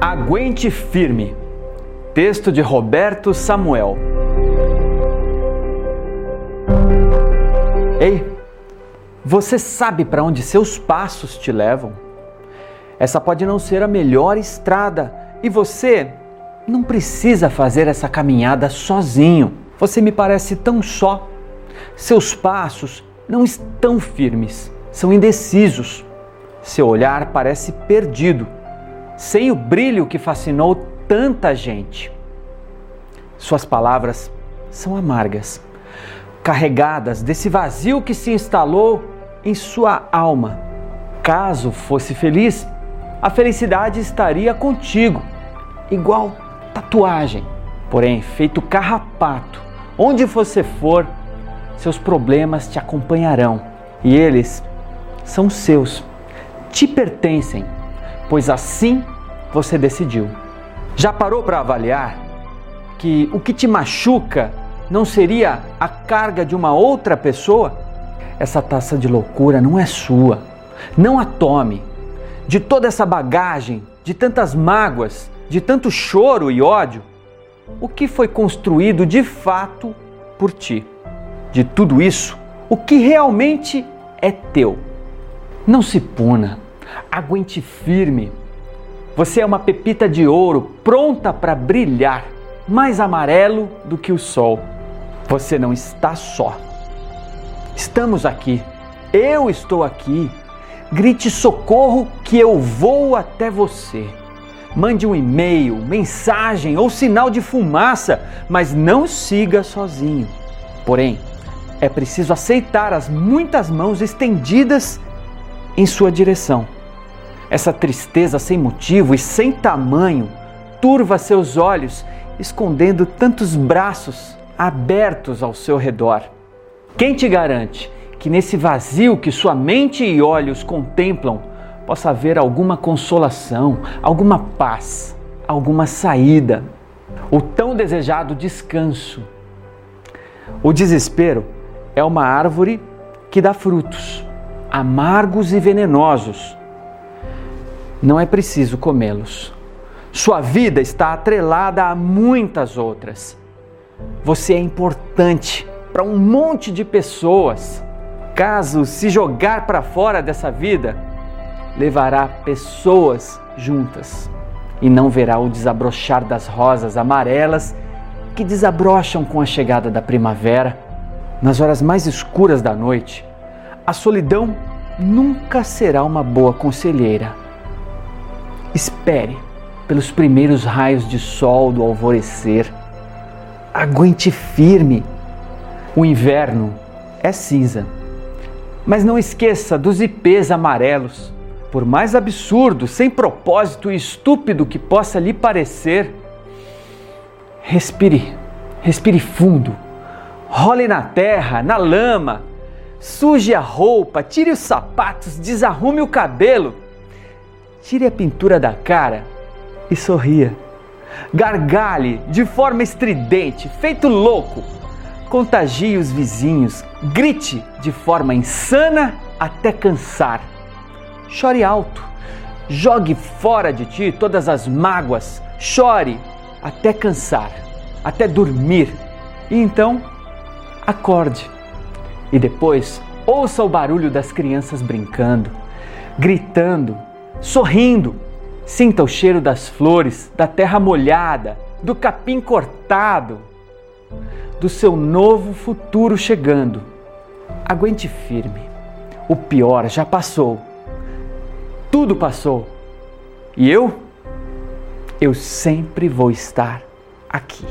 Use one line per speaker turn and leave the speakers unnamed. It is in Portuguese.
Aguente firme. Texto de Roberto Samuel. Ei, você sabe para onde seus passos te levam? Essa pode não ser a melhor estrada e você não precisa fazer essa caminhada sozinho. Você me parece tão só. Seus passos não estão firmes, são indecisos. Seu olhar parece perdido sem o brilho que fascinou tanta gente. Suas palavras são amargas, carregadas desse vazio que se instalou em sua alma. Caso fosse feliz, a felicidade estaria contigo, igual tatuagem, porém feito carrapato. Onde você for, seus problemas te acompanharão e eles são seus, te pertencem pois assim você decidiu. Já parou para avaliar que o que te machuca não seria a carga de uma outra pessoa? Essa taça de loucura não é sua. Não a tome. De toda essa bagagem, de tantas mágoas, de tanto choro e ódio, o que foi construído de fato por ti? De tudo isso, o que realmente é teu? Não se puna aguente firme. Você é uma pepita de ouro pronta para brilhar, mais amarelo do que o sol. Você não está só. Estamos aqui. Eu estou aqui. Grite socorro que eu vou até você. Mande um e-mail, mensagem ou sinal de fumaça, mas não siga sozinho. Porém, é preciso aceitar as muitas mãos estendidas em sua direção. Essa tristeza sem motivo e sem tamanho turva seus olhos, escondendo tantos braços abertos ao seu redor. Quem te garante que nesse vazio que sua mente e olhos contemplam possa haver alguma consolação, alguma paz, alguma saída, o tão desejado descanso? O desespero é uma árvore que dá frutos amargos e venenosos não é preciso comê-los. Sua vida está atrelada a muitas outras. Você é importante para um monte de pessoas. Caso se jogar para fora dessa vida, levará pessoas juntas e não verá o desabrochar das rosas amarelas que desabrocham com a chegada da primavera. Nas horas mais escuras da noite, a solidão nunca será uma boa conselheira Espere pelos primeiros raios de sol do alvorecer. Aguente firme. O inverno é cinza. Mas não esqueça dos ipês amarelos. Por mais absurdo, sem propósito e estúpido que possa lhe parecer, respire, respire fundo. Role na terra, na lama, suje a roupa, tire os sapatos, desarrume o cabelo Tire a pintura da cara e sorria. Gargalhe de forma estridente, feito louco. Contagie os vizinhos, grite de forma insana até cansar. Chore alto, jogue fora de ti todas as mágoas, chore até cansar, até dormir. E então, acorde. E depois, ouça o barulho das crianças brincando, gritando sorrindo. Sinta o cheiro das flores, da terra molhada, do capim cortado, do seu novo futuro chegando. Aguente firme. O pior já passou. Tudo passou. E eu? Eu sempre vou estar aqui.